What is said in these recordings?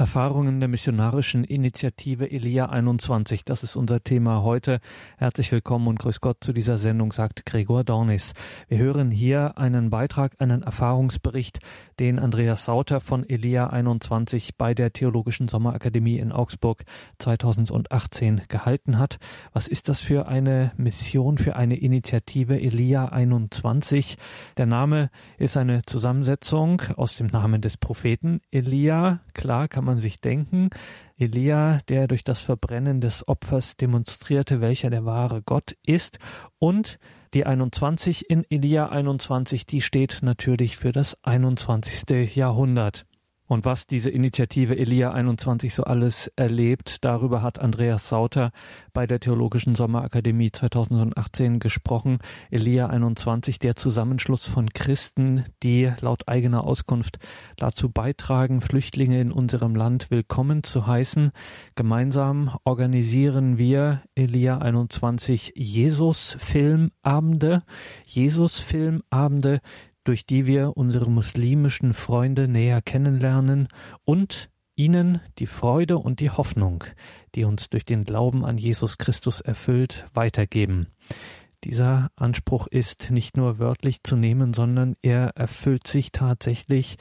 Erfahrungen der missionarischen Initiative Elia 21. Das ist unser Thema heute. Herzlich willkommen und grüß Gott zu dieser Sendung, sagt Gregor Dornis. Wir hören hier einen Beitrag, einen Erfahrungsbericht, den Andreas Sauter von Elia 21 bei der Theologischen Sommerakademie in Augsburg 2018 gehalten hat. Was ist das für eine Mission, für eine Initiative Elia 21? Der Name ist eine Zusammensetzung aus dem Namen des Propheten Elia. Klar kann man sich denken. Elia, der durch das Verbrennen des Opfers demonstrierte, welcher der wahre Gott ist. Und die 21 in Elia 21, die steht natürlich für das 21. Jahrhundert. Und was diese Initiative Elia 21 so alles erlebt, darüber hat Andreas Sauter bei der Theologischen Sommerakademie 2018 gesprochen. Elia 21, der Zusammenschluss von Christen, die laut eigener Auskunft dazu beitragen, Flüchtlinge in unserem Land willkommen zu heißen. Gemeinsam organisieren wir Elia 21 Jesus-Filmabende. Jesus-Filmabende, durch die wir unsere muslimischen Freunde näher kennenlernen und ihnen die Freude und die Hoffnung, die uns durch den Glauben an Jesus Christus erfüllt, weitergeben. Dieser Anspruch ist nicht nur wörtlich zu nehmen, sondern er erfüllt sich tatsächlich.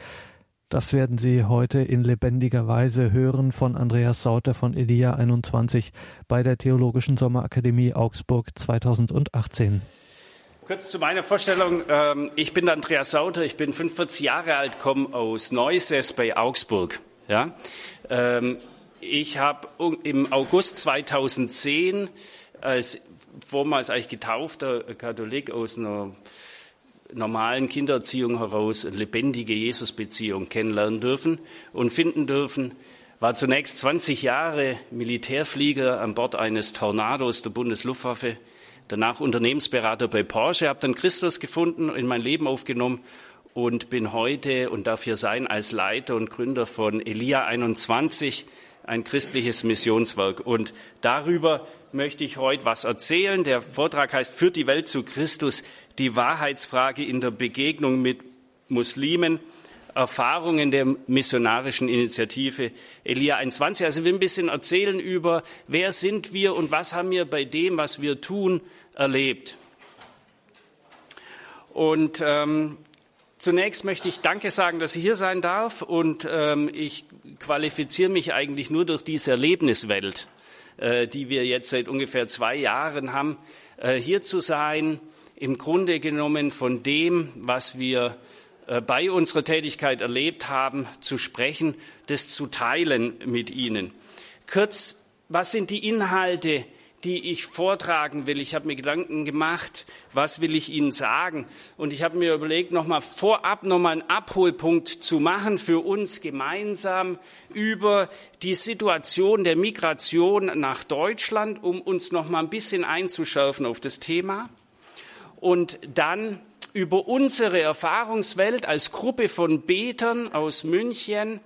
Das werden Sie heute in lebendiger Weise hören von Andreas Sauter von Elia 21 bei der Theologischen Sommerakademie Augsburg 2018. Kurz zu meiner Vorstellung. Ähm, ich bin Andreas Sauter, ich bin 45 Jahre alt, komme aus Neuses bei Augsburg. Ja? Ähm, ich habe im August 2010 als vormals eigentlich getaufter Katholik aus einer normalen Kindererziehung heraus eine lebendige Jesusbeziehung kennenlernen dürfen und finden dürfen. War zunächst 20 Jahre Militärflieger an Bord eines Tornados der Bundesluftwaffe danach Unternehmensberater bei Porsche, habe dann Christus gefunden, in mein Leben aufgenommen und bin heute und darf hier sein als Leiter und Gründer von Elia 21, ein christliches Missionswerk. Und darüber möchte ich heute was erzählen. Der Vortrag heißt Führt die Welt zu Christus, die Wahrheitsfrage in der Begegnung mit Muslimen. Erfahrungen der missionarischen Initiative Elia 21. Also wir ein bisschen erzählen über, wer sind wir und was haben wir bei dem, was wir tun, erlebt. Und ähm, zunächst möchte ich Danke sagen, dass ich hier sein darf. Und ähm, ich qualifiziere mich eigentlich nur durch diese Erlebniswelt, äh, die wir jetzt seit ungefähr zwei Jahren haben, äh, hier zu sein. Im Grunde genommen von dem, was wir äh, bei unserer Tätigkeit erlebt haben, zu sprechen, das zu teilen mit Ihnen. Kurz, was sind die Inhalte, die ich vortragen will? Ich habe mir Gedanken gemacht, was will ich Ihnen sagen? Und ich habe mir überlegt, nochmal vorab nochmal einen Abholpunkt zu machen für uns gemeinsam über die Situation der Migration nach Deutschland, um uns nochmal ein bisschen einzuschärfen auf das Thema. Und dann über unsere Erfahrungswelt als Gruppe von Betern aus München,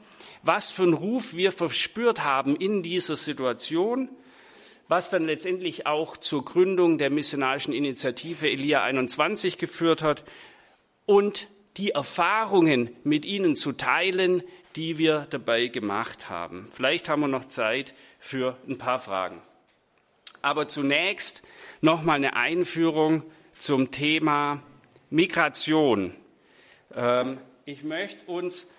was für einen Ruf wir verspürt haben in dieser Situation, was dann letztendlich auch zur Gründung der missionarischen Initiative Elia 21 geführt hat und die Erfahrungen mit Ihnen zu teilen, die wir dabei gemacht haben. Vielleicht haben wir noch Zeit für ein paar Fragen. Aber zunächst noch mal eine Einführung zum Thema Migration. Ähm, ich möchte uns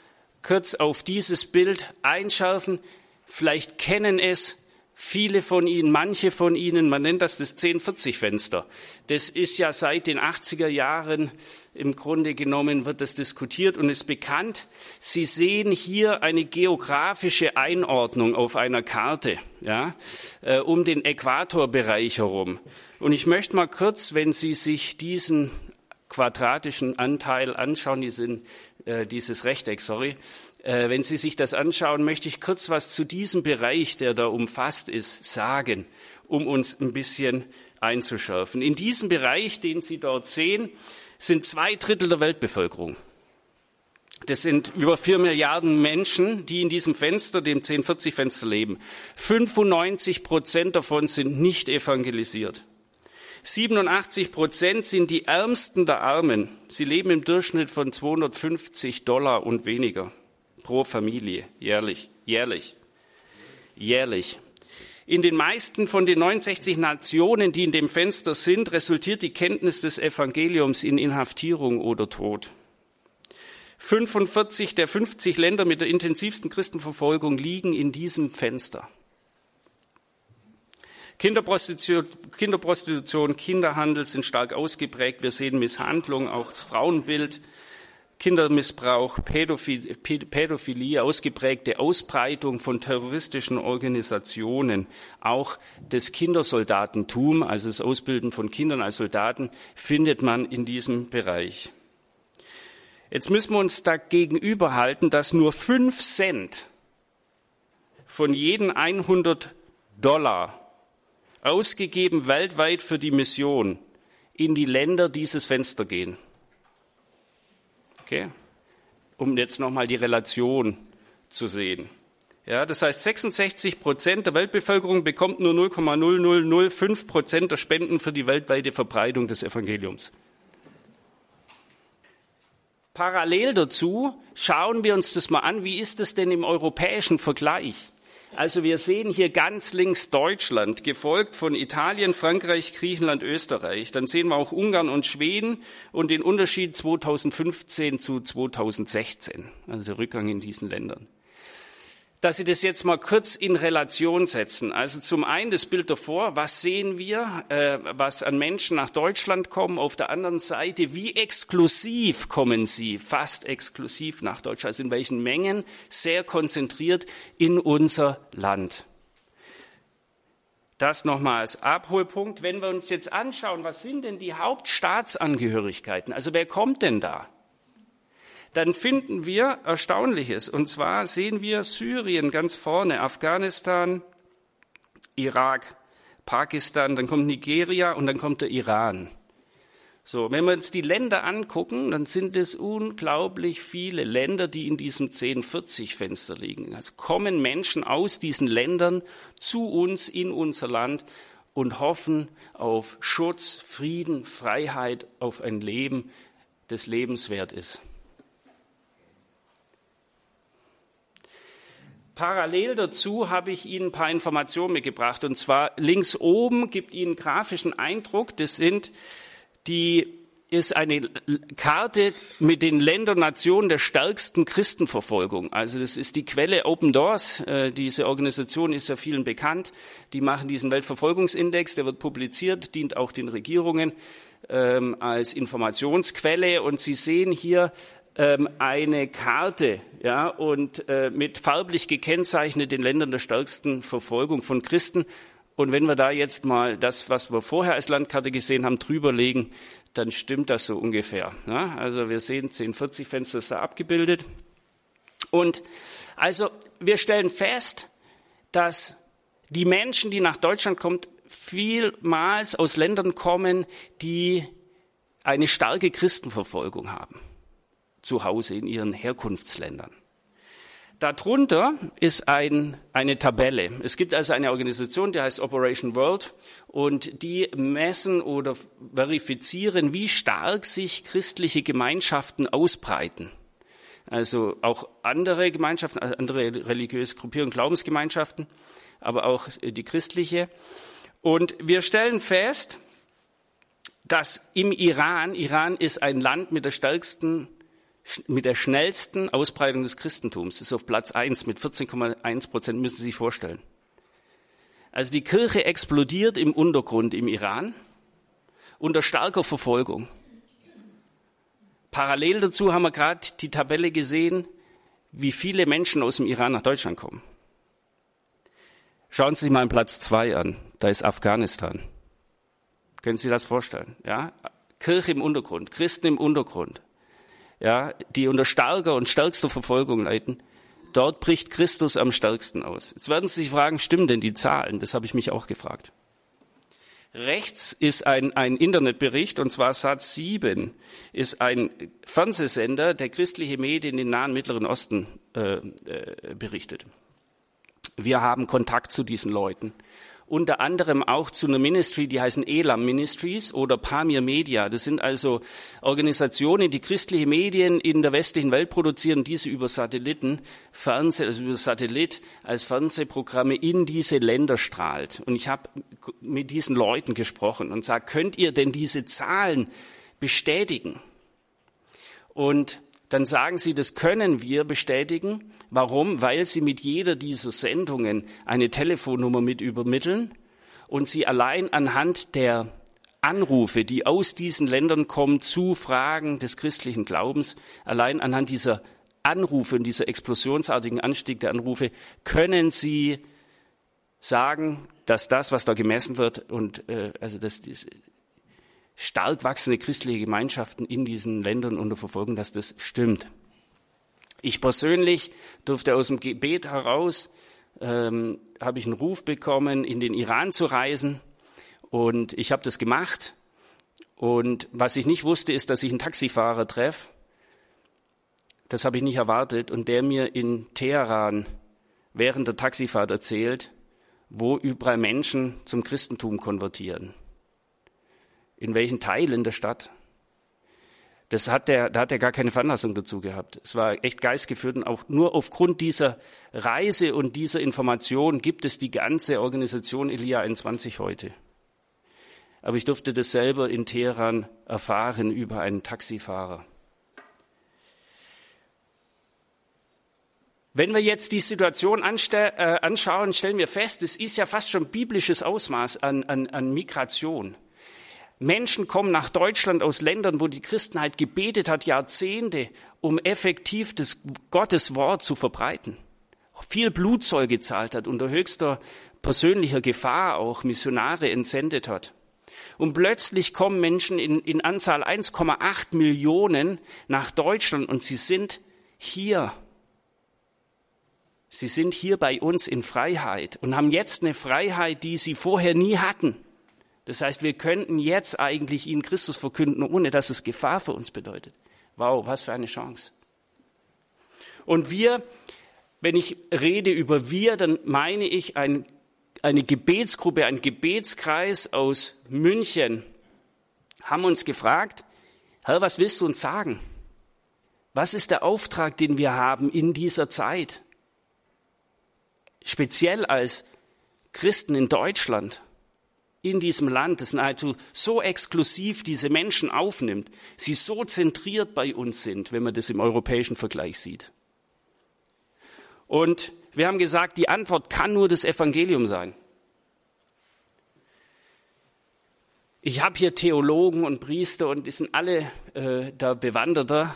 kurz auf dieses Bild einschärfen. Vielleicht kennen es viele von Ihnen, manche von Ihnen, man nennt das das 1040-Fenster. Das ist ja seit den 80er Jahren im Grunde genommen wird das diskutiert und ist bekannt. Sie sehen hier eine geografische Einordnung auf einer Karte, ja, äh, um den Äquatorbereich herum. Und ich möchte mal kurz, wenn Sie sich diesen quadratischen Anteil anschauen, diesen, äh, dieses Rechteck, sorry, wenn Sie sich das anschauen, möchte ich kurz was zu diesem Bereich, der da umfasst ist, sagen, um uns ein bisschen einzuschärfen. In diesem Bereich, den Sie dort sehen, sind zwei Drittel der Weltbevölkerung. Das sind über vier Milliarden Menschen, die in diesem Fenster, dem 1040-Fenster leben. 95 Prozent davon sind nicht evangelisiert. 87 Prozent sind die Ärmsten der Armen. Sie leben im Durchschnitt von 250 Dollar und weniger pro Familie jährlich, jährlich, jährlich. In den meisten von den 69 Nationen, die in dem Fenster sind, resultiert die Kenntnis des Evangeliums in Inhaftierung oder Tod. 45 der 50 Länder mit der intensivsten Christenverfolgung liegen in diesem Fenster. Kinderprostitution, Kinderprostitution, Kinderhandel sind stark ausgeprägt. Wir sehen Misshandlung, auch das Frauenbild. Kindermissbrauch, Pädophilie, ausgeprägte Ausbreitung von terroristischen Organisationen, auch das Kindersoldatentum, also das Ausbilden von Kindern als Soldaten, findet man in diesem Bereich. Jetzt müssen wir uns dagegenüber halten, dass nur fünf Cent von jeden 100 Dollar ausgegeben weltweit für die Mission in die Länder dieses Fenster gehen. Okay? Um jetzt nochmal die Relation zu sehen. Ja, das heißt, 66 Prozent der Weltbevölkerung bekommt nur 0,0005 Prozent der Spenden für die weltweite Verbreitung des Evangeliums. Parallel dazu schauen wir uns das mal an, wie ist es denn im europäischen Vergleich? Also wir sehen hier ganz links Deutschland, gefolgt von Italien, Frankreich, Griechenland, Österreich. Dann sehen wir auch Ungarn und Schweden und den Unterschied 2015 zu 2016, also Rückgang in diesen Ländern dass Sie das jetzt mal kurz in Relation setzen. Also zum einen das Bild davor, was sehen wir, äh, was an Menschen nach Deutschland kommen. Auf der anderen Seite, wie exklusiv kommen sie, fast exklusiv nach Deutschland, also in welchen Mengen, sehr konzentriert in unser Land. Das nochmal als Abholpunkt. Wenn wir uns jetzt anschauen, was sind denn die Hauptstaatsangehörigkeiten? Also wer kommt denn da? Dann finden wir Erstaunliches. Und zwar sehen wir Syrien ganz vorne, Afghanistan, Irak, Pakistan, dann kommt Nigeria und dann kommt der Iran. So, wenn wir uns die Länder angucken, dann sind es unglaublich viele Länder, die in diesem 1040-Fenster liegen. Also kommen Menschen aus diesen Ländern zu uns in unser Land und hoffen auf Schutz, Frieden, Freiheit, auf ein Leben, das lebenswert ist. Parallel dazu habe ich Ihnen ein paar Informationen mitgebracht. Und zwar links oben gibt Ihnen grafischen Eindruck. Das sind die, ist eine Karte mit den Ländern, Nationen der stärksten Christenverfolgung. Also das ist die Quelle Open Doors. Äh, diese Organisation ist ja vielen bekannt. Die machen diesen Weltverfolgungsindex. Der wird publiziert, dient auch den Regierungen ähm, als Informationsquelle. Und Sie sehen hier ähm, eine Karte ja, und äh, mit farblich gekennzeichneten Ländern der stärksten Verfolgung von Christen. Und wenn wir da jetzt mal das, was wir vorher als Landkarte gesehen haben, drüberlegen, dann stimmt das so ungefähr. Ja? Also wir sehen 1040 Fenster ist da abgebildet. Und also wir stellen fest, dass die Menschen, die nach Deutschland kommen, vielmals aus Ländern kommen, die eine starke Christenverfolgung haben zu Hause in ihren Herkunftsländern. Darunter ist ein, eine Tabelle. Es gibt also eine Organisation, die heißt Operation World und die messen oder verifizieren, wie stark sich christliche Gemeinschaften ausbreiten. Also auch andere Gemeinschaften, andere religiöse Gruppierungen, Glaubensgemeinschaften, aber auch die christliche. Und wir stellen fest, dass im Iran, Iran ist ein Land mit der stärksten mit der schnellsten Ausbreitung des Christentums. Das ist auf Platz 1 mit 14,1 Prozent, müssen Sie sich vorstellen. Also die Kirche explodiert im Untergrund im Iran unter starker Verfolgung. Parallel dazu haben wir gerade die Tabelle gesehen, wie viele Menschen aus dem Iran nach Deutschland kommen. Schauen Sie sich mal Platz 2 an. Da ist Afghanistan. Können Sie das vorstellen? Ja? Kirche im Untergrund, Christen im Untergrund ja, die unter starker und stärkster Verfolgung leiden, dort bricht Christus am stärksten aus. Jetzt werden Sie sich fragen, stimmen denn die Zahlen? Das habe ich mich auch gefragt. Rechts ist ein, ein Internetbericht, und zwar Satz 7 ist ein Fernsehsender, der christliche Medien in den Nahen Mittleren Osten äh, äh, berichtet. Wir haben Kontakt zu diesen Leuten. Unter anderem auch zu einer Ministry, die heißen Elam Ministries oder Pamir Media. Das sind also Organisationen, die christliche Medien in der westlichen Welt produzieren, diese über Satelliten, Fernseh, also über Satellit als Fernsehprogramme in diese Länder strahlt. Und ich habe mit diesen Leuten gesprochen und sage, könnt ihr denn diese Zahlen bestätigen? Und dann sagen sie, das können wir bestätigen. Warum? Weil sie mit jeder dieser Sendungen eine Telefonnummer mit übermitteln und sie allein anhand der Anrufe, die aus diesen Ländern kommen zu Fragen des christlichen Glaubens, allein anhand dieser Anrufe und dieser explosionsartigen Anstieg der Anrufe, können sie sagen, dass das, was da gemessen wird, und äh, also das, das stark wachsende christliche Gemeinschaften in diesen Ländern unter Verfolgung, dass das stimmt. Ich persönlich durfte aus dem Gebet heraus, ähm, habe ich einen Ruf bekommen, in den Iran zu reisen. Und ich habe das gemacht. Und was ich nicht wusste, ist, dass ich einen Taxifahrer treffe. Das habe ich nicht erwartet. Und der mir in Teheran während der Taxifahrt erzählt, wo überall Menschen zum Christentum konvertieren in welchen Teilen der Stadt. Das hat der, da hat er gar keine Veranlassung dazu gehabt. Es war echt geistgeführt und auch nur aufgrund dieser Reise und dieser Information gibt es die ganze Organisation Elia 21 heute. Aber ich durfte das selber in Teheran erfahren über einen Taxifahrer. Wenn wir jetzt die Situation äh, anschauen, stellen wir fest, es ist ja fast schon biblisches Ausmaß an, an, an Migration. Menschen kommen nach Deutschland aus Ländern, wo die Christenheit gebetet hat, Jahrzehnte, um effektiv das Gottes Wort zu verbreiten. Viel Blutzoll gezahlt hat, unter höchster persönlicher Gefahr auch Missionare entsendet hat. Und plötzlich kommen Menschen in, in Anzahl 1,8 Millionen nach Deutschland und sie sind hier. Sie sind hier bei uns in Freiheit und haben jetzt eine Freiheit, die sie vorher nie hatten. Das heißt, wir könnten jetzt eigentlich ihnen Christus verkünden, ohne dass es Gefahr für uns bedeutet. Wow, was für eine Chance. Und wir, wenn ich rede über wir, dann meine ich ein, eine Gebetsgruppe, ein Gebetskreis aus München, haben uns gefragt, Herr, was willst du uns sagen? Was ist der Auftrag, den wir haben in dieser Zeit? Speziell als Christen in Deutschland in diesem Land, das nahezu so exklusiv diese Menschen aufnimmt, sie so zentriert bei uns sind, wenn man das im europäischen Vergleich sieht. Und wir haben gesagt, die Antwort kann nur das Evangelium sein. Ich habe hier Theologen und Priester und die sind alle äh, da bewanderter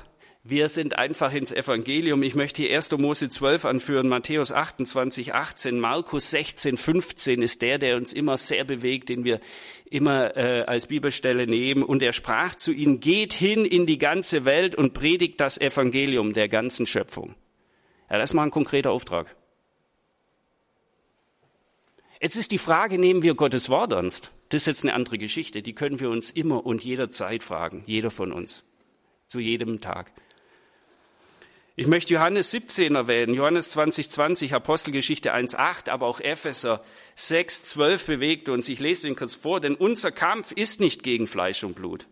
wir sind einfach ins Evangelium. Ich möchte hier 1. Mose 12 anführen, Matthäus 28, 18, Markus 16, 15 ist der, der uns immer sehr bewegt, den wir immer äh, als Bibelstelle nehmen. Und er sprach zu ihnen, geht hin in die ganze Welt und predigt das Evangelium der ganzen Schöpfung. Ja, das ist mal ein konkreter Auftrag. Jetzt ist die Frage, nehmen wir Gottes Wort ernst? Das ist jetzt eine andere Geschichte. Die können wir uns immer und jederzeit fragen. Jeder von uns. Zu jedem Tag. Ich möchte Johannes 17 erwähnen, Johannes 20, 20, Apostelgeschichte 1, 8, aber auch Epheser 6, 12 bewegt uns. Ich lese ihn kurz vor, denn unser Kampf ist nicht gegen Fleisch und Blut,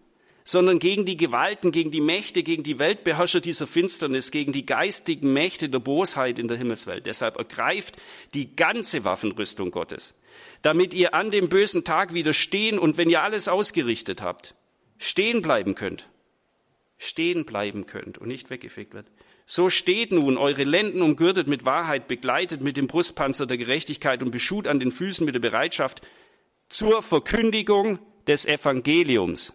sondern gegen die Gewalten, gegen die Mächte, gegen die Weltbeherrscher dieser Finsternis, gegen die geistigen Mächte der Bosheit in der Himmelswelt. Deshalb ergreift die ganze Waffenrüstung Gottes, damit ihr an dem bösen Tag widerstehen und wenn ihr alles ausgerichtet habt, stehen bleiben könnt. Stehen bleiben könnt und nicht weggefegt wird. So steht nun, eure Lenden umgürtet mit Wahrheit, begleitet mit dem Brustpanzer der Gerechtigkeit und beschut an den Füßen mit der Bereitschaft zur Verkündigung des Evangeliums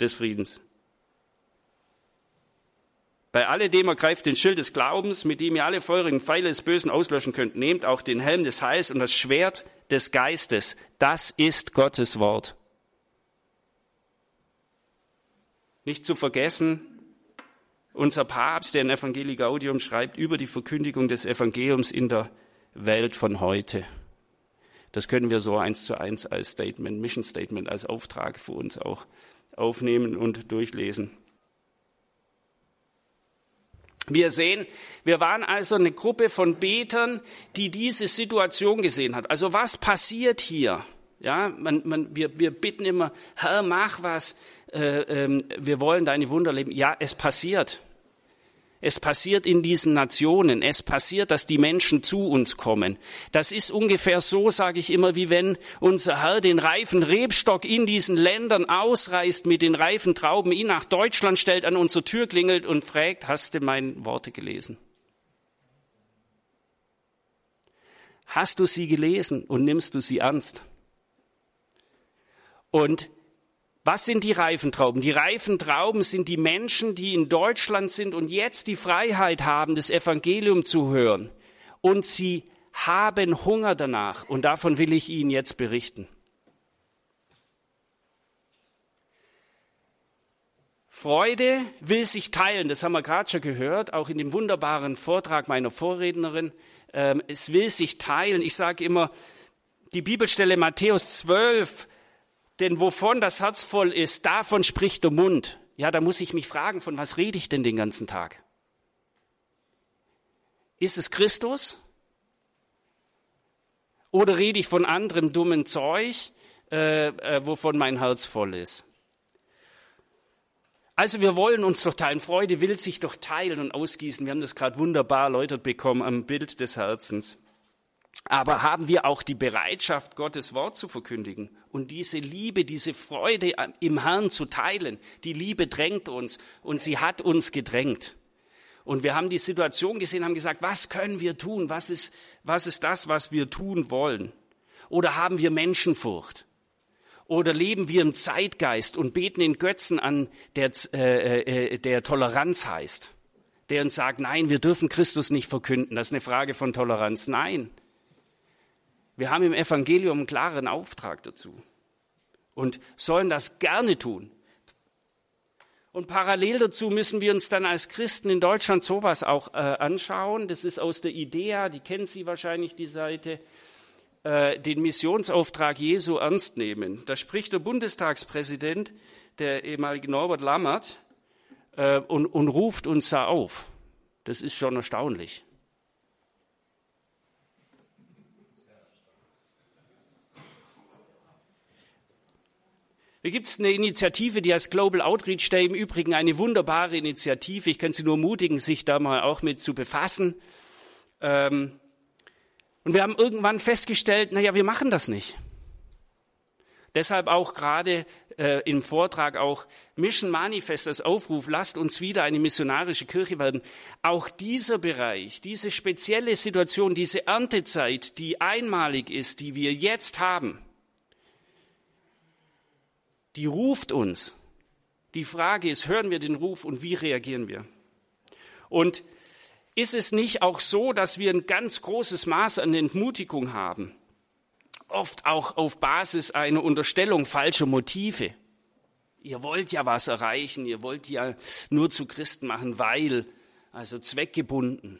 des Friedens. Bei alledem ergreift den Schild des Glaubens, mit dem ihr alle feurigen Pfeile des Bösen auslöschen könnt. Nehmt auch den Helm des Heils und das Schwert des Geistes. Das ist Gottes Wort. Nicht zu vergessen, unser Papst, der in Evangelii Gaudium schreibt, über die Verkündigung des Evangeliums in der Welt von heute. Das können wir so eins zu eins als Statement, Mission Statement, als Auftrag für uns auch aufnehmen und durchlesen. Wir sehen, wir waren also eine Gruppe von Betern, die diese Situation gesehen hat. Also was passiert hier? Ja, man, man, wir, wir bitten immer, Herr, mach was, äh, äh, wir wollen deine Wunder leben. Ja, es passiert. Es passiert in diesen Nationen. Es passiert, dass die Menschen zu uns kommen. Das ist ungefähr so, sage ich immer, wie wenn unser Herr den reifen Rebstock in diesen Ländern ausreißt, mit den reifen Trauben ihn nach Deutschland stellt, an unsere Tür klingelt und fragt, hast du meine Worte gelesen? Hast du sie gelesen und nimmst du sie ernst? Und was sind die reifen Trauben? Die reifen Trauben sind die Menschen, die in Deutschland sind und jetzt die Freiheit haben, das Evangelium zu hören. Und sie haben Hunger danach. Und davon will ich Ihnen jetzt berichten. Freude will sich teilen, das haben wir gerade schon gehört, auch in dem wunderbaren Vortrag meiner Vorrednerin. Ähm, es will sich teilen. Ich sage immer, die Bibelstelle Matthäus 12, denn wovon das Herz voll ist, davon spricht der Mund. Ja, da muss ich mich fragen, von was rede ich denn den ganzen Tag? Ist es Christus? Oder rede ich von anderem dummen Zeug, äh, äh, wovon mein Herz voll ist? Also wir wollen uns doch teilen. Freude will sich doch teilen und ausgießen. Wir haben das gerade wunderbar erläutert bekommen am Bild des Herzens. Aber haben wir auch die Bereitschaft, Gottes Wort zu verkündigen und diese Liebe, diese Freude im Herrn zu teilen? Die Liebe drängt uns und sie hat uns gedrängt. Und wir haben die Situation gesehen, haben gesagt, was können wir tun? Was ist, was ist das, was wir tun wollen? Oder haben wir Menschenfurcht? Oder leben wir im Zeitgeist und beten in Götzen an, der, äh, äh, der Toleranz heißt? Der uns sagt, nein, wir dürfen Christus nicht verkünden. Das ist eine Frage von Toleranz. Nein, wir haben im Evangelium einen klaren Auftrag dazu und sollen das gerne tun. Und parallel dazu müssen wir uns dann als Christen in Deutschland sowas auch äh, anschauen. Das ist aus der IDEA, die kennen Sie wahrscheinlich, die Seite, äh, den Missionsauftrag Jesu ernst nehmen. Da spricht der Bundestagspräsident, der ehemalige Norbert Lammert, äh, und, und ruft uns da auf. Das ist schon erstaunlich. Da gibt es eine Initiative, die heißt Global Outreach Day, im Übrigen eine wunderbare Initiative. Ich kann Sie nur ermutigen, sich da mal auch mit zu befassen. Ähm, und wir haben irgendwann festgestellt, naja, wir machen das nicht. Deshalb auch gerade äh, im Vortrag auch Mission Manifest als Aufruf, lasst uns wieder eine missionarische Kirche werden. Auch dieser Bereich, diese spezielle Situation, diese Erntezeit, die einmalig ist, die wir jetzt haben, die ruft uns. Die Frage ist, hören wir den Ruf und wie reagieren wir? Und ist es nicht auch so, dass wir ein ganz großes Maß an Entmutigung haben? Oft auch auf Basis einer Unterstellung falscher Motive. Ihr wollt ja was erreichen, ihr wollt ja nur zu Christen machen, weil, also zweckgebunden.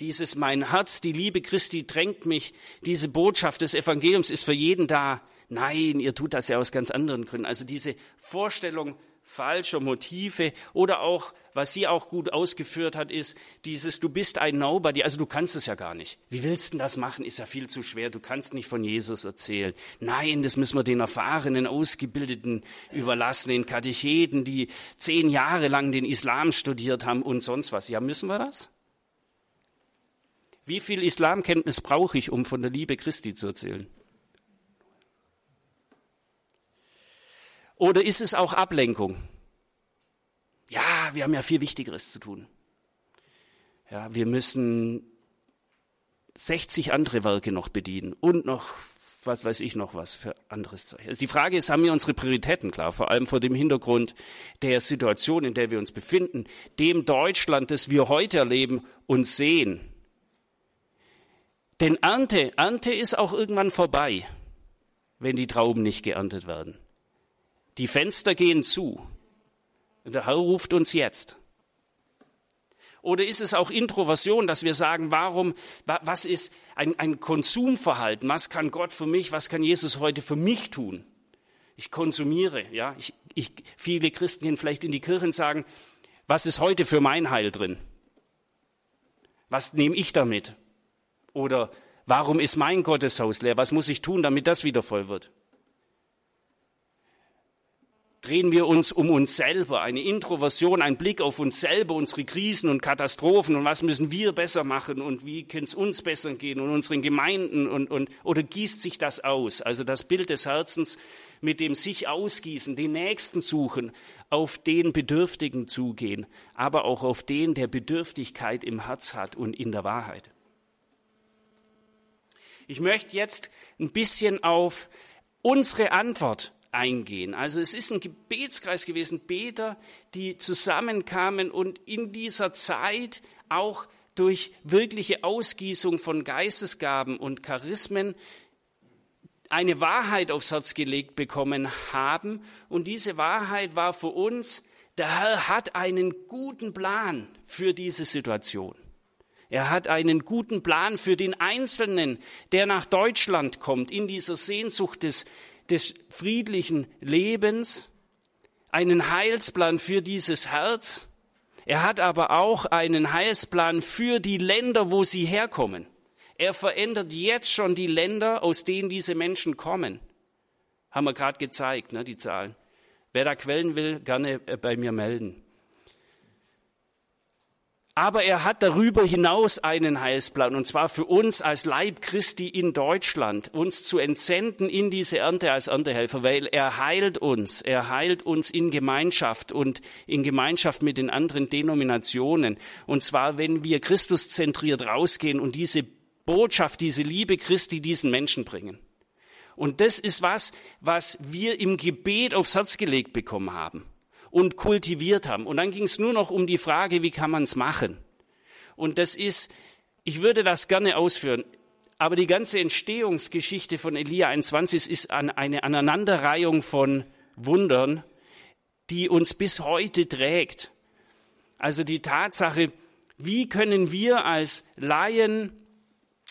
Dieses mein Herz, die Liebe Christi drängt mich, diese Botschaft des Evangeliums ist für jeden da. Nein, ihr tut das ja aus ganz anderen Gründen. Also diese Vorstellung falscher Motive oder auch, was sie auch gut ausgeführt hat, ist dieses, du bist ein Nobody, also du kannst es ja gar nicht. Wie willst du das machen? Ist ja viel zu schwer. Du kannst nicht von Jesus erzählen. Nein, das müssen wir den erfahrenen, ausgebildeten überlassen, den Katecheten, die zehn Jahre lang den Islam studiert haben und sonst was. Ja, müssen wir das? Wie viel Islamkenntnis brauche ich, um von der Liebe Christi zu erzählen? Oder ist es auch Ablenkung? Ja, wir haben ja viel Wichtigeres zu tun. Ja, wir müssen 60 andere Werke noch bedienen und noch, was weiß ich noch was für anderes Zeug. Also die Frage ist, haben wir unsere Prioritäten klar? Vor allem vor dem Hintergrund der Situation, in der wir uns befinden, dem Deutschland, das wir heute erleben und sehen. Denn Ernte, Ernte ist auch irgendwann vorbei, wenn die Trauben nicht geerntet werden. Die Fenster gehen zu. Und der Herr ruft uns jetzt. Oder ist es auch Introversion, dass wir sagen, warum, was ist ein, ein Konsumverhalten? Was kann Gott für mich, was kann Jesus heute für mich tun? Ich konsumiere, ja. Ich, ich, viele Christen gehen vielleicht in die Kirche und sagen, Was ist heute für mein Heil drin? Was nehme ich damit? Oder warum ist mein Gotteshaus leer? Was muss ich tun, damit das wieder voll wird? drehen wir uns um uns selber, eine Introversion, ein Blick auf uns selber, unsere Krisen und Katastrophen und was müssen wir besser machen und wie kann es uns besser gehen und unseren Gemeinden und, und, oder gießt sich das aus? Also das Bild des Herzens mit dem sich ausgießen, den Nächsten suchen, auf den Bedürftigen zugehen, aber auch auf den, der Bedürftigkeit im Herz hat und in der Wahrheit. Ich möchte jetzt ein bisschen auf unsere Antwort eingehen. Also es ist ein Gebetskreis gewesen, Beter, die zusammenkamen und in dieser Zeit auch durch wirkliche Ausgießung von Geistesgaben und Charismen eine Wahrheit aufs Herz gelegt bekommen haben. Und diese Wahrheit war für uns, der Herr hat einen guten Plan für diese Situation. Er hat einen guten Plan für den Einzelnen, der nach Deutschland kommt, in dieser Sehnsucht des des friedlichen Lebens, einen Heilsplan für dieses Herz. Er hat aber auch einen Heilsplan für die Länder, wo sie herkommen. Er verändert jetzt schon die Länder, aus denen diese Menschen kommen. Haben wir gerade gezeigt, ne, die Zahlen. Wer da Quellen will, gerne äh, bei mir melden. Aber er hat darüber hinaus einen Heilsplan, und zwar für uns als Leib Christi in Deutschland, uns zu entsenden in diese Ernte als Erntehelfer, weil er heilt uns. Er heilt uns in Gemeinschaft und in Gemeinschaft mit den anderen Denominationen. Und zwar, wenn wir Christus zentriert rausgehen und diese Botschaft, diese Liebe Christi diesen Menschen bringen. Und das ist was, was wir im Gebet aufs Herz gelegt bekommen haben und kultiviert haben. Und dann ging es nur noch um die Frage, wie kann man es machen? Und das ist, ich würde das gerne ausführen, aber die ganze Entstehungsgeschichte von Elia 21 ist eine Aneinanderreihung von Wundern, die uns bis heute trägt. Also die Tatsache, wie können wir als Laien,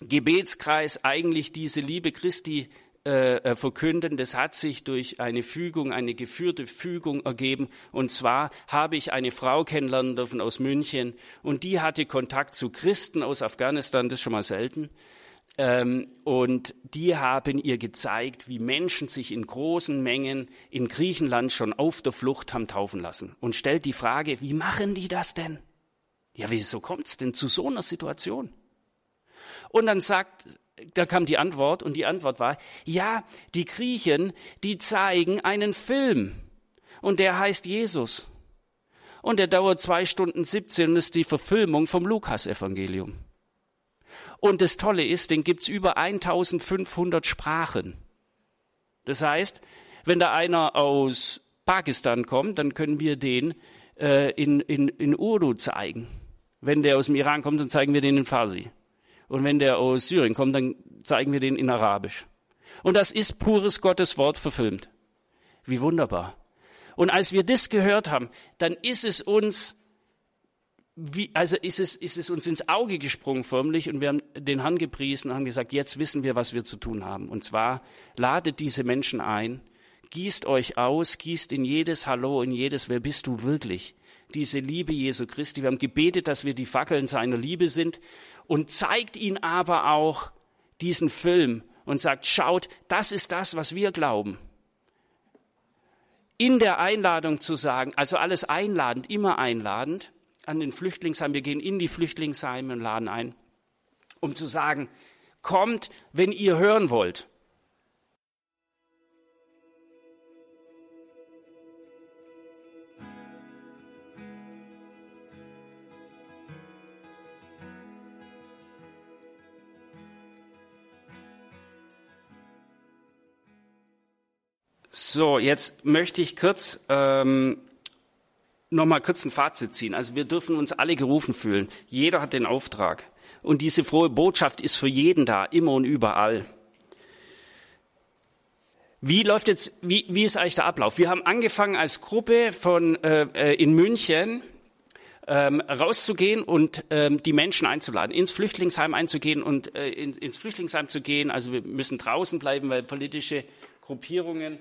Gebetskreis eigentlich diese Liebe Christi äh, äh, verkünden. Das hat sich durch eine Fügung, eine geführte Fügung ergeben. Und zwar habe ich eine Frau kennenlernen dürfen aus München und die hatte Kontakt zu Christen aus Afghanistan, das ist schon mal selten. Ähm, und die haben ihr gezeigt, wie Menschen sich in großen Mengen in Griechenland schon auf der Flucht haben taufen lassen. Und stellt die Frage, wie machen die das denn? Ja, wieso kommt es denn zu so einer Situation? Und dann sagt da kam die Antwort und die Antwort war, ja, die Griechen, die zeigen einen Film und der heißt Jesus. Und der dauert zwei Stunden 17 und ist die Verfilmung vom Lukas-Evangelium. Und das Tolle ist, den gibt's über 1500 Sprachen. Das heißt, wenn da einer aus Pakistan kommt, dann können wir den äh, in, in, in Urdu zeigen. Wenn der aus dem Iran kommt, dann zeigen wir den in Farsi. Und wenn der aus Syrien kommt, dann zeigen wir den in Arabisch. Und das ist pures Gottes Wort verfilmt. Wie wunderbar. Und als wir das gehört haben, dann ist es uns, wie, also ist es, ist es uns ins Auge gesprungen förmlich und wir haben den Herrn gepriesen und haben gesagt, jetzt wissen wir, was wir zu tun haben. Und zwar ladet diese Menschen ein, gießt euch aus, gießt in jedes Hallo, in jedes Wer bist du wirklich? Diese Liebe Jesu Christi. Wir haben gebetet, dass wir die Fackeln seiner Liebe sind und zeigt ihn aber auch diesen Film und sagt, schaut, das ist das, was wir glauben. In der Einladung zu sagen, also alles einladend, immer einladend, an den Flüchtlingsheim, wir gehen in die Flüchtlingsheime und laden ein, um zu sagen, kommt, wenn ihr hören wollt. So, jetzt möchte ich kurz ähm, noch mal kurz ein Fazit ziehen. Also wir dürfen uns alle gerufen fühlen. Jeder hat den Auftrag. Und diese frohe Botschaft ist für jeden da, immer und überall. Wie läuft jetzt, wie, wie ist eigentlich der Ablauf? Wir haben angefangen als Gruppe von äh, äh in München ähm, rauszugehen und ähm, die Menschen einzuladen, ins Flüchtlingsheim einzugehen und äh, in, ins Flüchtlingsheim zu gehen. Also wir müssen draußen bleiben, weil politische Gruppierungen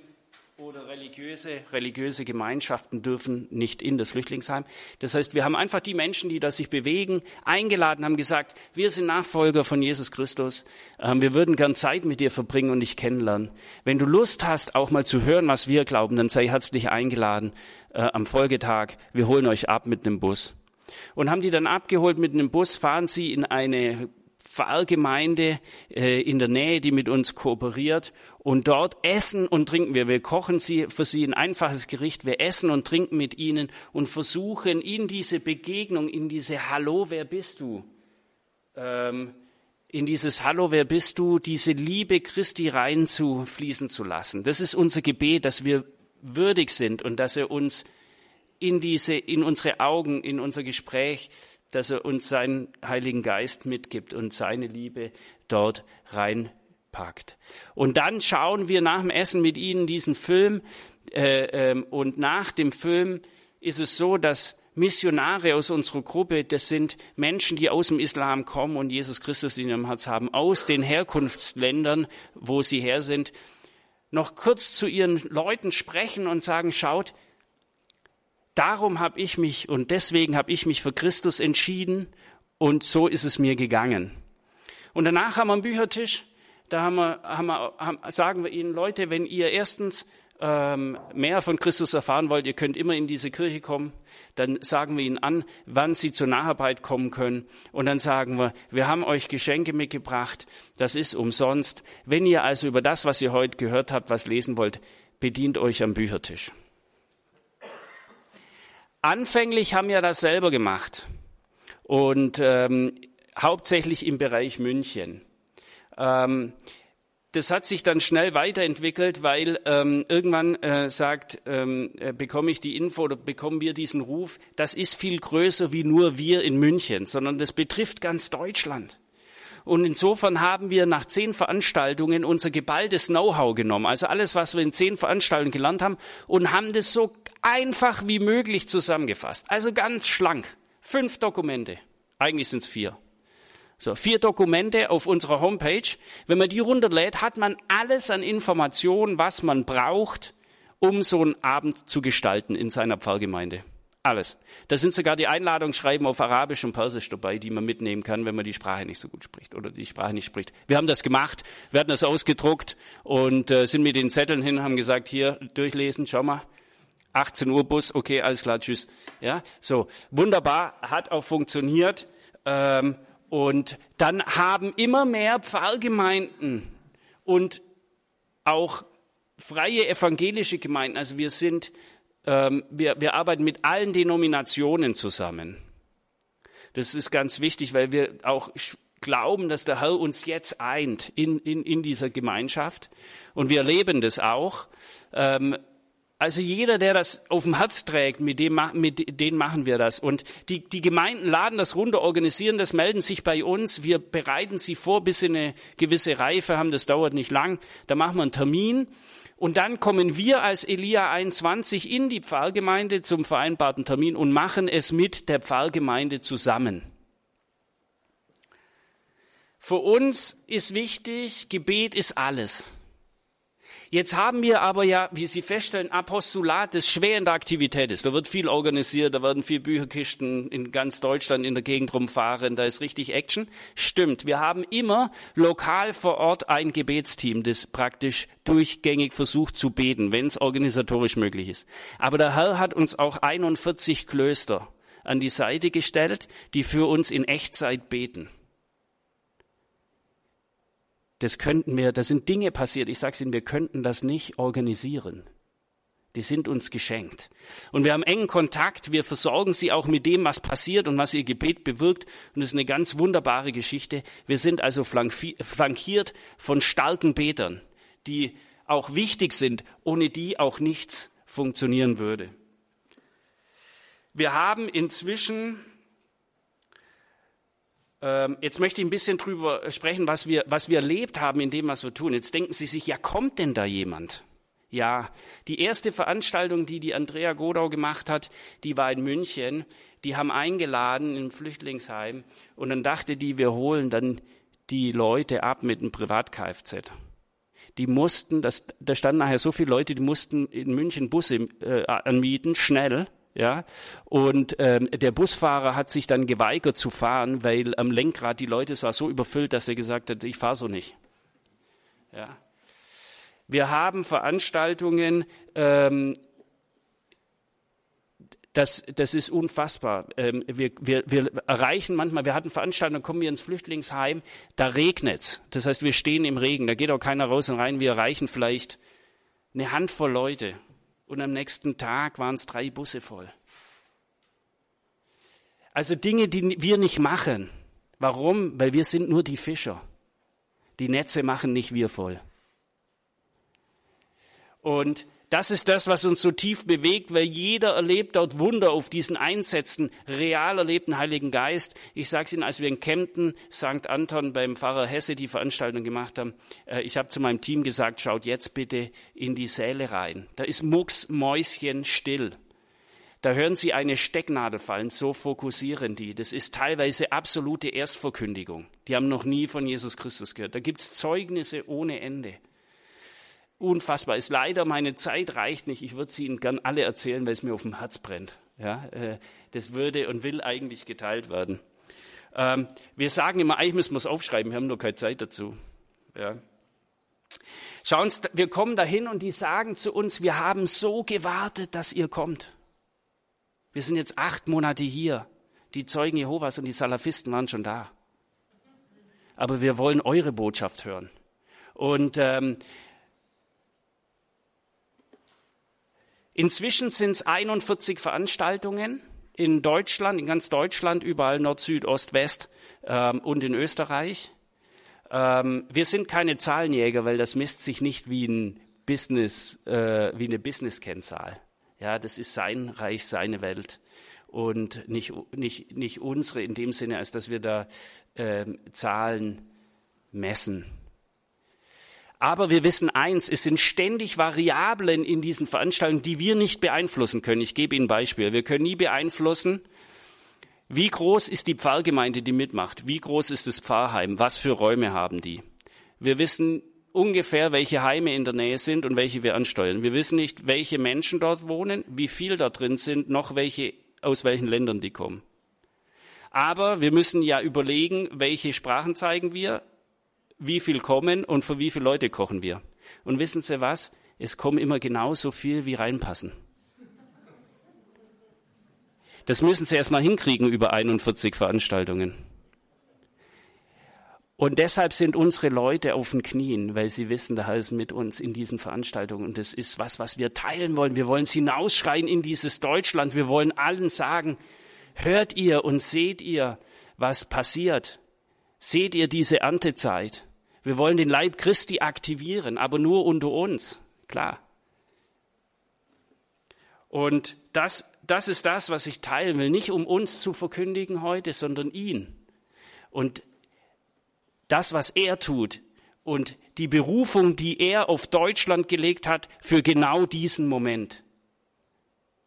oder religiöse, religiöse Gemeinschaften dürfen nicht in das Flüchtlingsheim. Das heißt, wir haben einfach die Menschen, die da sich bewegen, eingeladen, haben gesagt, wir sind Nachfolger von Jesus Christus. Ähm, wir würden gern Zeit mit dir verbringen und dich kennenlernen. Wenn du Lust hast, auch mal zu hören, was wir glauben, dann sei herzlich eingeladen äh, am Folgetag. Wir holen euch ab mit einem Bus. Und haben die dann abgeholt mit einem Bus, fahren sie in eine Pfarrgemeinde äh, in der Nähe, die mit uns kooperiert. Und dort essen und trinken wir. Wir kochen sie, für sie ein einfaches Gericht. Wir essen und trinken mit ihnen und versuchen in diese Begegnung, in diese Hallo, wer bist du? Ähm, in dieses Hallo, wer bist du? Diese Liebe Christi reinzufließen zu lassen. Das ist unser Gebet, dass wir würdig sind und dass er uns in diese, in unsere Augen, in unser Gespräch dass er uns seinen Heiligen Geist mitgibt und seine Liebe dort reinpackt. Und dann schauen wir nach dem Essen mit Ihnen diesen Film äh, äh, und nach dem Film ist es so, dass Missionare aus unserer Gruppe, das sind Menschen, die aus dem Islam kommen und Jesus Christus in ihrem Herz haben, aus den Herkunftsländern, wo sie her sind, noch kurz zu ihren Leuten sprechen und sagen, schaut, darum habe ich mich und deswegen habe ich mich für Christus entschieden und so ist es mir gegangen. Und danach haben wir einen Büchertisch, da haben wir, haben wir, haben, sagen wir Ihnen, Leute, wenn ihr erstens ähm, mehr von Christus erfahren wollt, ihr könnt immer in diese Kirche kommen, dann sagen wir Ihnen an, wann Sie zur Nacharbeit kommen können und dann sagen wir, wir haben euch Geschenke mitgebracht, das ist umsonst. Wenn ihr also über das, was ihr heute gehört habt, was lesen wollt, bedient euch am Büchertisch. Anfänglich haben wir das selber gemacht und ähm, hauptsächlich im Bereich München. Ähm, das hat sich dann schnell weiterentwickelt, weil ähm, irgendwann äh, sagt, ähm, äh, bekomme ich die Info oder bekommen wir diesen Ruf, das ist viel größer wie nur wir in München, sondern das betrifft ganz Deutschland. Und insofern haben wir nach zehn Veranstaltungen unser geballtes Know-how genommen, also alles, was wir in zehn Veranstaltungen gelernt haben, und haben das so einfach wie möglich zusammengefasst. Also ganz schlank. Fünf Dokumente. Eigentlich sind es vier. So, vier Dokumente auf unserer Homepage. Wenn man die runterlädt, hat man alles an Informationen, was man braucht, um so einen Abend zu gestalten in seiner Pfarrgemeinde. Alles. Da sind sogar die Einladungsschreiben auf Arabisch und Persisch dabei, die man mitnehmen kann, wenn man die Sprache nicht so gut spricht oder die Sprache nicht spricht. Wir haben das gemacht, wir hatten das ausgedruckt und äh, sind mit den Zetteln hin, haben gesagt, hier durchlesen, schau mal, 18 Uhr Bus, okay, alles klar, tschüss. Ja, so wunderbar, hat auch funktioniert. Ähm, und dann haben immer mehr Pfarrgemeinden und auch freie evangelische Gemeinden, also wir sind, ähm, wir, wir arbeiten mit allen Denominationen zusammen. Das ist ganz wichtig, weil wir auch glauben, dass der Herr uns jetzt eint in, in, in dieser Gemeinschaft. Und wir erleben das auch. Ähm, also jeder, der das auf dem Herz trägt, mit dem, mit denen machen wir das. Und die, die Gemeinden laden das runter, organisieren das, melden sich bei uns. Wir bereiten sie vor, bis sie eine gewisse Reife haben. Das dauert nicht lang. Da machen wir einen Termin. Und dann kommen wir als Elia 21 in die Pfarrgemeinde zum vereinbarten Termin und machen es mit der Pfarrgemeinde zusammen. Für uns ist wichtig, Gebet ist alles. Jetzt haben wir aber ja, wie Sie feststellen, Apostolat, das schwer in der Aktivität ist. Da wird viel organisiert, da werden viel Bücherkisten in ganz Deutschland in der Gegend rumfahren, da ist richtig Action. Stimmt, wir haben immer lokal vor Ort ein Gebetsteam, das praktisch durchgängig versucht zu beten, wenn es organisatorisch möglich ist. Aber der Herr hat uns auch 41 Klöster an die Seite gestellt, die für uns in Echtzeit beten das könnten wir, da sind Dinge passiert, ich sage es Ihnen, wir könnten das nicht organisieren. Die sind uns geschenkt. Und wir haben engen Kontakt, wir versorgen sie auch mit dem, was passiert und was ihr Gebet bewirkt. Und es ist eine ganz wunderbare Geschichte. Wir sind also flankiert von starken Betern, die auch wichtig sind, ohne die auch nichts funktionieren würde. Wir haben inzwischen jetzt möchte ich ein bisschen drüber sprechen, was wir, was wir erlebt haben in dem, was wir tun. Jetzt denken Sie sich, ja, kommt denn da jemand? Ja, die erste Veranstaltung, die die Andrea Godau gemacht hat, die war in München. Die haben eingeladen im Flüchtlingsheim und dann dachte die, wir holen dann die Leute ab mit einem Privat-Kfz. die mussten, das, da standen nachher so viele Leute, die mussten in München Busse äh, anmieten, schnell, ja, und ähm, der Busfahrer hat sich dann geweigert zu fahren, weil am Lenkrad die Leute es war so überfüllt, dass er gesagt hat, ich fahre so nicht. Ja. Wir haben Veranstaltungen, ähm, das, das ist unfassbar. Ähm, wir, wir, wir erreichen manchmal, wir hatten Veranstaltungen, kommen wir ins Flüchtlingsheim, da regnet's. Das heißt, wir stehen im Regen, da geht auch keiner raus und rein. Wir erreichen vielleicht eine Handvoll Leute. Und am nächsten Tag waren es drei Busse voll. Also Dinge, die wir nicht machen. Warum? Weil wir sind nur die Fischer. Die Netze machen nicht wir voll. Und das ist das, was uns so tief bewegt, weil jeder erlebt dort Wunder auf diesen Einsätzen, real erlebten Heiligen Geist. Ich sage es Ihnen, als wir in Kempten, St. Anton beim Pfarrer Hesse die Veranstaltung gemacht haben, äh, ich habe zu meinem Team gesagt, schaut jetzt bitte in die Säle rein. Da ist Mucks Mäuschen still. Da hören Sie eine Stecknadel fallen, so fokussieren die. Das ist teilweise absolute Erstverkündigung. Die haben noch nie von Jesus Christus gehört. Da gibt's Zeugnisse ohne Ende unfassbar ist. Leider, meine Zeit reicht nicht. Ich würde sie Ihnen gern alle erzählen, weil es mir auf dem Herz brennt. Ja, äh, das würde und will eigentlich geteilt werden. Ähm, wir sagen immer, eigentlich müssen wir es aufschreiben, wir haben nur keine Zeit dazu. Ja. Schauen Sie, wir kommen dahin und die sagen zu uns, wir haben so gewartet, dass ihr kommt. Wir sind jetzt acht Monate hier. Die Zeugen Jehovas und die Salafisten waren schon da. Aber wir wollen eure Botschaft hören. Und ähm, Inzwischen sind es 41 Veranstaltungen in Deutschland, in ganz Deutschland, überall Nord, Süd, Ost, West ähm, und in Österreich. Ähm, wir sind keine Zahlenjäger, weil das misst sich nicht wie ein Business, äh, wie eine Business-Kennzahl. Ja, das ist sein Reich, seine Welt und nicht, nicht, nicht unsere in dem Sinne, als dass wir da äh, Zahlen messen. Aber wir wissen eins, es sind ständig Variablen in diesen Veranstaltungen, die wir nicht beeinflussen können. Ich gebe Ihnen ein Beispiel. Wir können nie beeinflussen, wie groß ist die Pfarrgemeinde, die mitmacht? Wie groß ist das Pfarrheim? Was für Räume haben die? Wir wissen ungefähr, welche Heime in der Nähe sind und welche wir ansteuern. Wir wissen nicht, welche Menschen dort wohnen, wie viel da drin sind, noch welche, aus welchen Ländern die kommen. Aber wir müssen ja überlegen, welche Sprachen zeigen wir, wie viel kommen und für wie viele Leute kochen wir. Und wissen Sie was? Es kommen immer genauso viel, wie reinpassen. Das müssen Sie erstmal hinkriegen über 41 Veranstaltungen. Und deshalb sind unsere Leute auf den Knien, weil sie wissen, der Herr ist mit uns in diesen Veranstaltungen. Und das ist was, was wir teilen wollen. Wir wollen es hinausschreien in dieses Deutschland. Wir wollen allen sagen, hört ihr und seht ihr, was passiert? Seht ihr diese Erntezeit? Wir wollen den Leib Christi aktivieren, aber nur unter uns, klar. Und das, das ist das, was ich teilen will. Nicht um uns zu verkündigen heute, sondern ihn. Und das, was er tut und die Berufung, die er auf Deutschland gelegt hat für genau diesen Moment.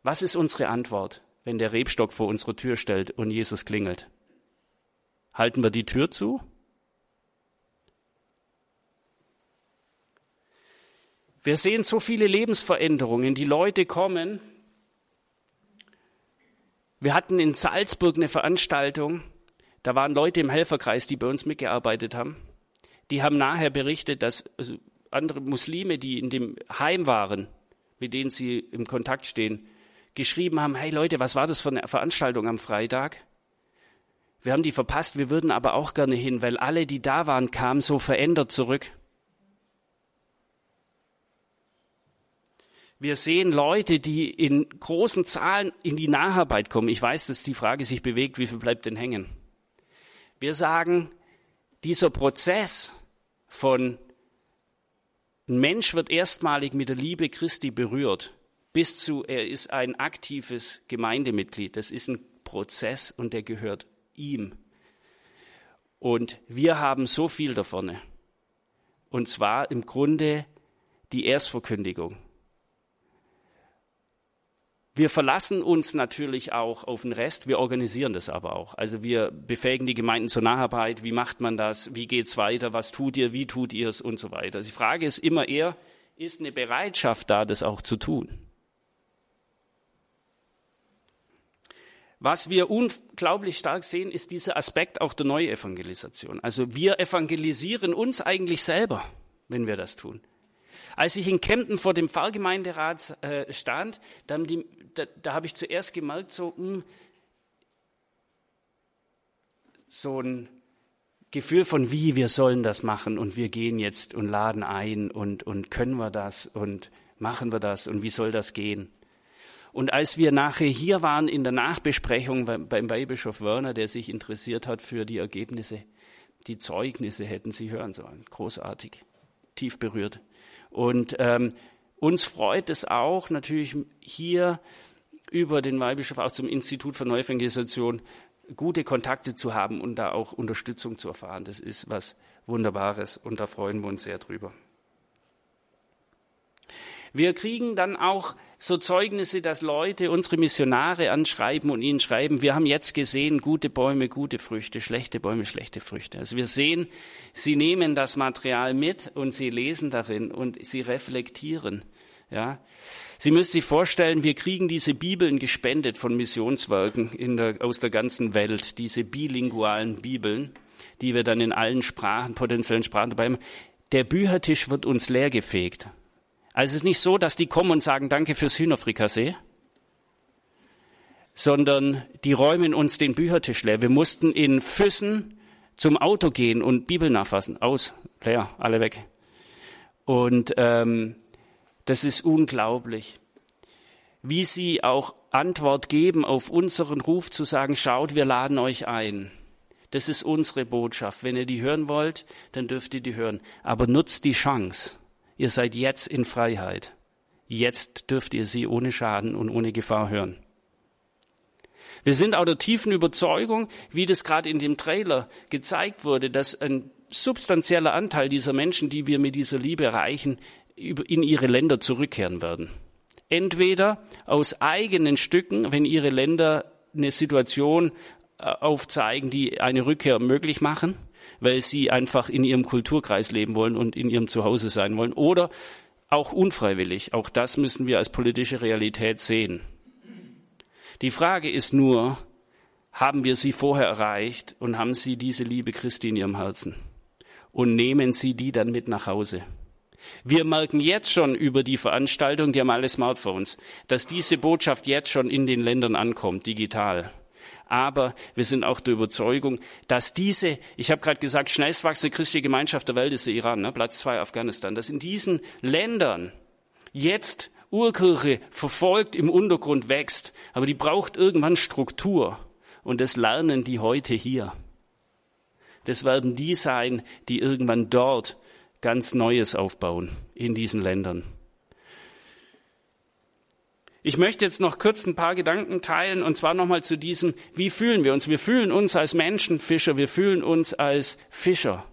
Was ist unsere Antwort, wenn der Rebstock vor unsere Tür stellt und Jesus klingelt? Halten wir die Tür zu? Wir sehen so viele Lebensveränderungen. Die Leute kommen. Wir hatten in Salzburg eine Veranstaltung. Da waren Leute im Helferkreis, die bei uns mitgearbeitet haben. Die haben nachher berichtet, dass also andere Muslime, die in dem Heim waren, mit denen sie im Kontakt stehen, geschrieben haben, hey Leute, was war das für eine Veranstaltung am Freitag? Wir haben die verpasst, wir würden aber auch gerne hin, weil alle, die da waren, kamen so verändert zurück. Wir sehen Leute, die in großen Zahlen in die Nacharbeit kommen. Ich weiß, dass die Frage sich bewegt, wie viel bleibt denn hängen? Wir sagen, dieser Prozess von ein Mensch wird erstmalig mit der Liebe Christi berührt, bis zu er ist ein aktives Gemeindemitglied. Das ist ein Prozess und der gehört ihm. Und wir haben so viel davon. Und zwar im Grunde die Erstverkündigung. Wir verlassen uns natürlich auch auf den Rest, wir organisieren das aber auch. Also wir befähigen die Gemeinden zur Nacharbeit, wie macht man das, wie geht's weiter, was tut ihr, wie tut ihr es und so weiter. Die Frage ist immer eher, ist eine Bereitschaft da, das auch zu tun? Was wir unglaublich stark sehen, ist dieser Aspekt auch der Neuevangelisation. Also wir evangelisieren uns eigentlich selber, wenn wir das tun. Als ich in Kempten vor dem Pfarrgemeinderat äh, stand, da, die, da, da habe ich zuerst gemerkt, so, mh, hm, so ein Gefühl von, wie wir sollen das machen und wir gehen jetzt und laden ein und, und können wir das und machen wir das und wie soll das gehen. Und als wir nachher hier waren in der Nachbesprechung beim, beim Weihbischof Werner, der sich interessiert hat für die Ergebnisse, die Zeugnisse hätten Sie hören sollen. Großartig, tief berührt. Und ähm, uns freut es auch natürlich hier über den Weihbischof auch zum Institut für Neuevangelisation gute Kontakte zu haben und da auch Unterstützung zu erfahren. Das ist was Wunderbares und da freuen wir uns sehr drüber. Wir kriegen dann auch so Zeugnisse, dass Leute unsere Missionare anschreiben und ihnen schreiben, wir haben jetzt gesehen, gute Bäume, gute Früchte, schlechte Bäume, schlechte Früchte. Also wir sehen, sie nehmen das Material mit und sie lesen darin und sie reflektieren. Ja. Sie müssen sich vorstellen, wir kriegen diese Bibeln gespendet von Missionswerken der, aus der ganzen Welt, diese bilingualen Bibeln, die wir dann in allen Sprachen, potenziellen Sprachen dabei haben. Der Büchertisch wird uns leergefegt. Also es ist nicht so, dass die kommen und sagen, danke fürs Hühnerfrikassee, sondern die räumen uns den Büchertisch leer. Wir mussten in Füssen zum Auto gehen und Bibel nachfassen. Aus, leer, alle weg. Und ähm, das ist unglaublich. Wie sie auch Antwort geben auf unseren Ruf zu sagen, schaut, wir laden euch ein. Das ist unsere Botschaft. Wenn ihr die hören wollt, dann dürft ihr die hören. Aber nutzt die Chance. Ihr seid jetzt in Freiheit. Jetzt dürft ihr sie ohne Schaden und ohne Gefahr hören. Wir sind auch der tiefen Überzeugung, wie das gerade in dem Trailer gezeigt wurde, dass ein substanzieller Anteil dieser Menschen, die wir mit dieser Liebe erreichen, in ihre Länder zurückkehren werden. Entweder aus eigenen Stücken, wenn ihre Länder eine Situation äh, aufzeigen, die eine Rückkehr möglich machen, weil sie einfach in ihrem Kulturkreis leben wollen und in ihrem Zuhause sein wollen. Oder auch unfreiwillig. Auch das müssen wir als politische Realität sehen. Die Frage ist nur, haben wir sie vorher erreicht und haben sie diese Liebe Christi in ihrem Herzen? Und nehmen sie die dann mit nach Hause? Wir merken jetzt schon über die Veranstaltung, die haben alle Smartphones, dass diese Botschaft jetzt schon in den Ländern ankommt, digital aber wir sind auch der Überzeugung, dass diese, ich habe gerade gesagt, schnellst wachsende christliche Gemeinschaft der Welt ist der Iran, ne? Platz zwei Afghanistan, dass in diesen Ländern jetzt Urkirche verfolgt im Untergrund wächst, aber die braucht irgendwann Struktur und das lernen die heute hier. Das werden die sein, die irgendwann dort ganz Neues aufbauen in diesen Ländern. Ich möchte jetzt noch kurz ein paar Gedanken teilen und zwar nochmal zu diesem, wie fühlen wir uns? Wir fühlen uns als Menschenfischer, wir fühlen uns als Fischer.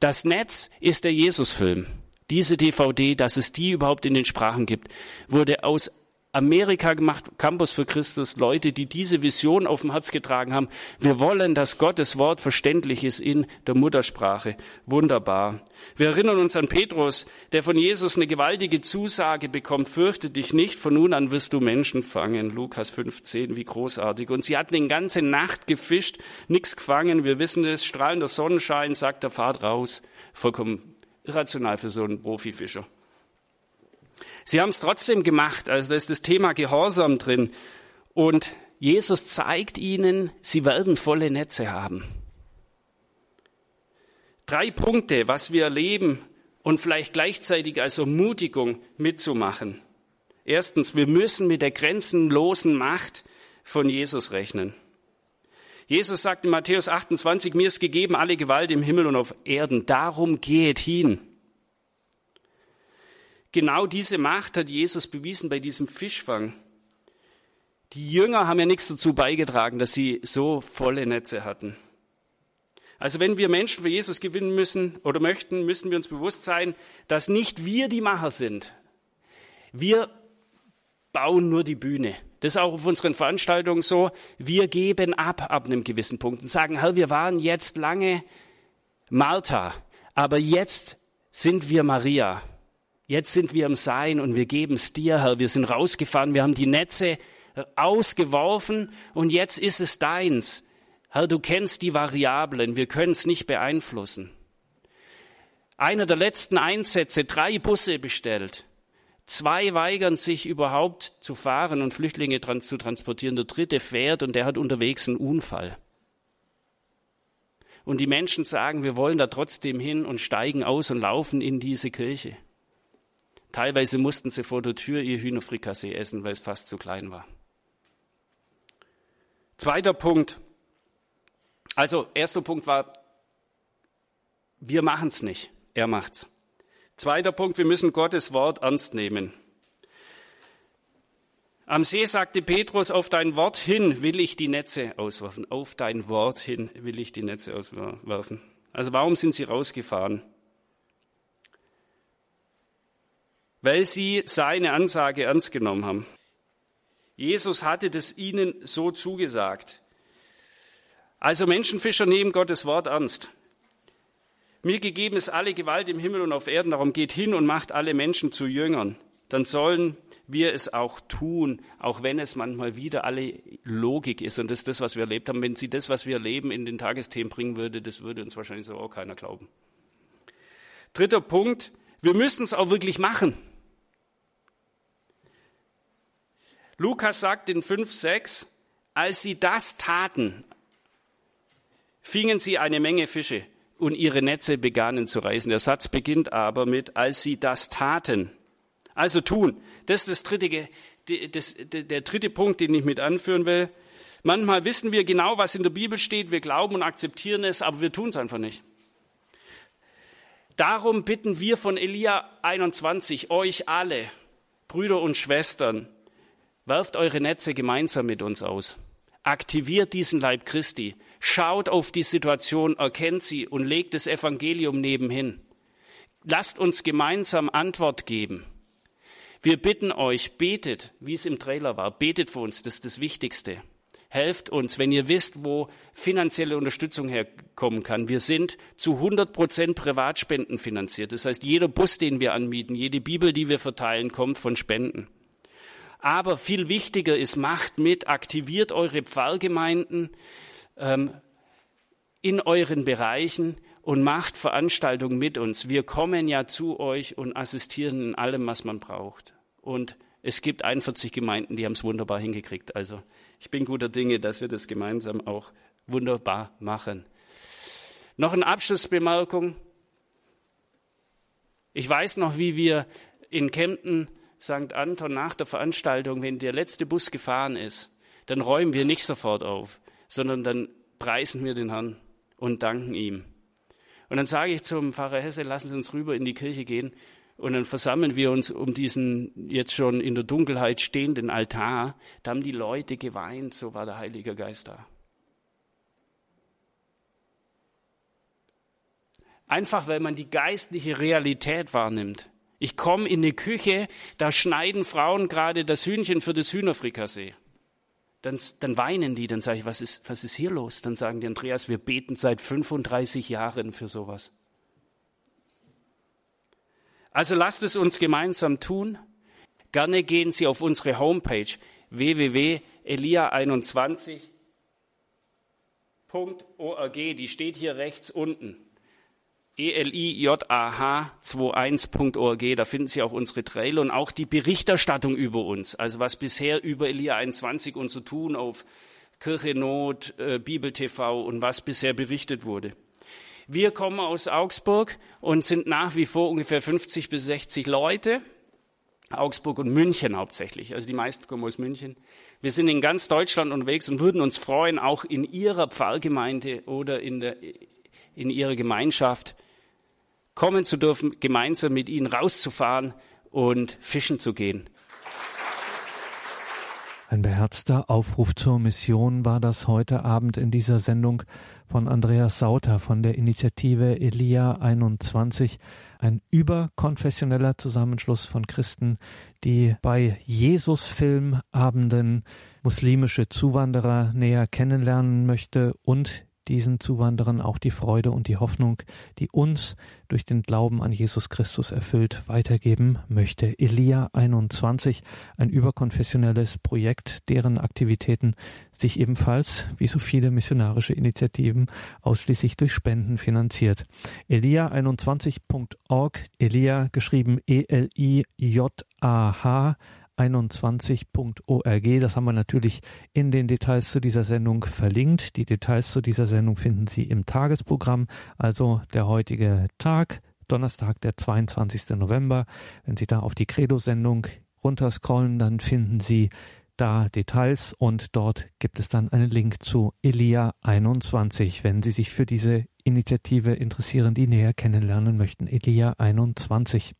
Das Netz ist der Jesusfilm. Diese DVD, dass es die überhaupt in den Sprachen gibt, wurde aus Amerika gemacht, Campus für Christus, Leute, die diese Vision auf dem Herz getragen haben. Wir wollen, dass Gottes Wort verständlich ist in der Muttersprache. Wunderbar. Wir erinnern uns an Petrus, der von Jesus eine gewaltige Zusage bekommt, fürchte dich nicht, von nun an wirst du Menschen fangen. Lukas 15, wie großartig. Und sie hatten die ganze Nacht gefischt, nichts gefangen. Wir wissen es, strahlender Sonnenschein, sagt der Fahrt raus. Vollkommen irrational für so einen Profifischer. Sie haben es trotzdem gemacht, also da ist das Thema Gehorsam drin. Und Jesus zeigt ihnen, sie werden volle Netze haben. Drei Punkte, was wir erleben und vielleicht gleichzeitig als Ermutigung mitzumachen. Erstens, wir müssen mit der grenzenlosen Macht von Jesus rechnen. Jesus sagt in Matthäus 28, mir ist gegeben alle Gewalt im Himmel und auf Erden. Darum geht hin. Genau diese Macht hat Jesus bewiesen bei diesem Fischfang. Die Jünger haben ja nichts dazu beigetragen, dass sie so volle Netze hatten. Also wenn wir Menschen für Jesus gewinnen müssen oder möchten, müssen wir uns bewusst sein, dass nicht wir die Macher sind. Wir bauen nur die Bühne. Das ist auch auf unseren Veranstaltungen so. Wir geben ab ab einem gewissen Punkt und sagen, Herr, wir waren jetzt lange Martha, aber jetzt sind wir Maria. Jetzt sind wir im Sein und wir geben es dir, Herr. Wir sind rausgefahren, wir haben die Netze ausgeworfen und jetzt ist es deins. Herr, du kennst die Variablen, wir können es nicht beeinflussen. Einer der letzten Einsätze, drei Busse bestellt. Zwei weigern sich überhaupt zu fahren und Flüchtlinge zu transportieren. Der dritte fährt und der hat unterwegs einen Unfall. Und die Menschen sagen, wir wollen da trotzdem hin und steigen aus und laufen in diese Kirche. Teilweise mussten sie vor der Tür ihr Hühnerfrikassee essen, weil es fast zu klein war. Zweiter Punkt. Also, erster Punkt war, wir machen es nicht, er macht's. Zweiter Punkt, wir müssen Gottes Wort ernst nehmen. Am See sagte Petrus, auf dein Wort hin will ich die Netze auswerfen. Auf dein Wort hin will ich die Netze auswerfen. Also warum sind sie rausgefahren? Weil sie seine Ansage ernst genommen haben. Jesus hatte das ihnen so zugesagt. Also Menschenfischer nehmen Gottes Wort ernst. Mir gegeben ist alle Gewalt im Himmel und auf Erden, darum geht hin und macht alle Menschen zu Jüngern. Dann sollen wir es auch tun, auch wenn es manchmal wieder alle Logik ist. Und das ist das, was wir erlebt haben. Wenn sie das, was wir erleben, in den Tagesthemen bringen würde, das würde uns wahrscheinlich so auch keiner glauben. Dritter Punkt, wir müssen es auch wirklich machen. Lukas sagt in 5, 6, als sie das taten, fingen sie eine Menge Fische und ihre Netze begannen zu reißen. Der Satz beginnt aber mit, als sie das taten. Also tun. Das ist das dritte, das, der dritte Punkt, den ich mit anführen will. Manchmal wissen wir genau, was in der Bibel steht, wir glauben und akzeptieren es, aber wir tun es einfach nicht. Darum bitten wir von Elia 21 euch alle, Brüder und Schwestern, werft eure Netze gemeinsam mit uns aus. Aktiviert diesen Leib Christi schaut auf die Situation, erkennt sie und legt das Evangelium nebenhin. Lasst uns gemeinsam Antwort geben. Wir bitten euch, betet, wie es im Trailer war, betet für uns, das ist das Wichtigste. Helft uns, wenn ihr wisst, wo finanzielle Unterstützung herkommen kann. Wir sind zu 100 Prozent Privatspenden finanziert. Das heißt, jeder Bus, den wir anmieten, jede Bibel, die wir verteilen, kommt von Spenden. Aber viel wichtiger ist, macht mit, aktiviert eure Pfarrgemeinden, ähm, in euren Bereichen und macht Veranstaltungen mit uns. Wir kommen ja zu euch und assistieren in allem, was man braucht. Und es gibt 41 Gemeinden, die haben es wunderbar hingekriegt. Also ich bin guter Dinge, dass wir das gemeinsam auch wunderbar machen. Noch eine Abschlussbemerkung. Ich weiß noch, wie wir in Kempten St. Anton nach der Veranstaltung, wenn der letzte Bus gefahren ist, dann räumen wir nicht sofort auf, sondern dann preisen wir den Herrn und danken ihm. Und dann sage ich zum Pfarrer Hesse, lassen Sie uns rüber in die Kirche gehen. Und dann versammeln wir uns um diesen jetzt schon in der Dunkelheit stehenden Altar. Da haben die Leute geweint, so war der Heilige Geist da. Einfach weil man die geistliche Realität wahrnimmt. Ich komme in die Küche, da schneiden Frauen gerade das Hühnchen für das Hühnerfrikassee. Dann, dann weinen die, dann sage ich, was ist, was ist hier los? Dann sagen die, Andreas, wir beten seit 35 Jahren für sowas. Also lasst es uns gemeinsam tun. Gerne gehen Sie auf unsere Homepage www.elia21.org, die steht hier rechts unten elijah21.org. Da finden Sie auch unsere Trailer und auch die Berichterstattung über uns. Also was bisher über Elia 21 und so tun auf Kirche Not, äh, Bibel TV und was bisher berichtet wurde. Wir kommen aus Augsburg und sind nach wie vor ungefähr 50 bis 60 Leute. Augsburg und München hauptsächlich. Also die meisten kommen aus München. Wir sind in ganz Deutschland unterwegs und würden uns freuen, auch in Ihrer Pfarrgemeinde oder in, der, in Ihrer Gemeinschaft kommen zu dürfen, gemeinsam mit ihnen rauszufahren und fischen zu gehen. Ein beherzter Aufruf zur Mission war das heute Abend in dieser Sendung von Andreas Sauter von der Initiative Elia 21, ein überkonfessioneller Zusammenschluss von Christen, die bei Jesus-Filmabenden muslimische Zuwanderer näher kennenlernen möchte und diesen Zuwanderern auch die Freude und die Hoffnung, die uns durch den Glauben an Jesus Christus erfüllt, weitergeben möchte. Elia 21, ein überkonfessionelles Projekt, deren Aktivitäten sich ebenfalls, wie so viele missionarische Initiativen, ausschließlich durch Spenden finanziert. Elia21.org, Elia geschrieben E-L-I-J-A-H 21.org. Das haben wir natürlich in den Details zu dieser Sendung verlinkt. Die Details zu dieser Sendung finden Sie im Tagesprogramm, also der heutige Tag, Donnerstag, der 22. November. Wenn Sie da auf die Credo-Sendung runterscrollen, dann finden Sie da Details und dort gibt es dann einen Link zu Elia 21, wenn Sie sich für diese Initiative interessieren, die näher kennenlernen möchten. Elia 21.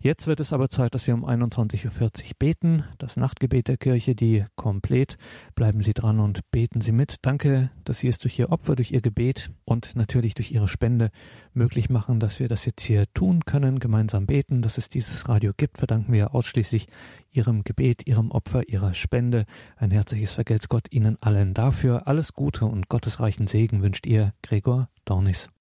Jetzt wird es aber Zeit, dass wir um 21.40 Uhr beten. Das Nachtgebet der Kirche, die komplett. Bleiben Sie dran und beten Sie mit. Danke, dass Sie es durch Ihr Opfer, durch Ihr Gebet und natürlich durch Ihre Spende möglich machen, dass wir das jetzt hier tun können, gemeinsam beten, dass es dieses Radio gibt. Verdanken wir ausschließlich Ihrem Gebet, Ihrem Opfer, Ihrer Spende. Ein herzliches Vergelt's Gott Ihnen allen dafür. Alles Gute und gottesreichen Segen wünscht Ihr Gregor Dornis.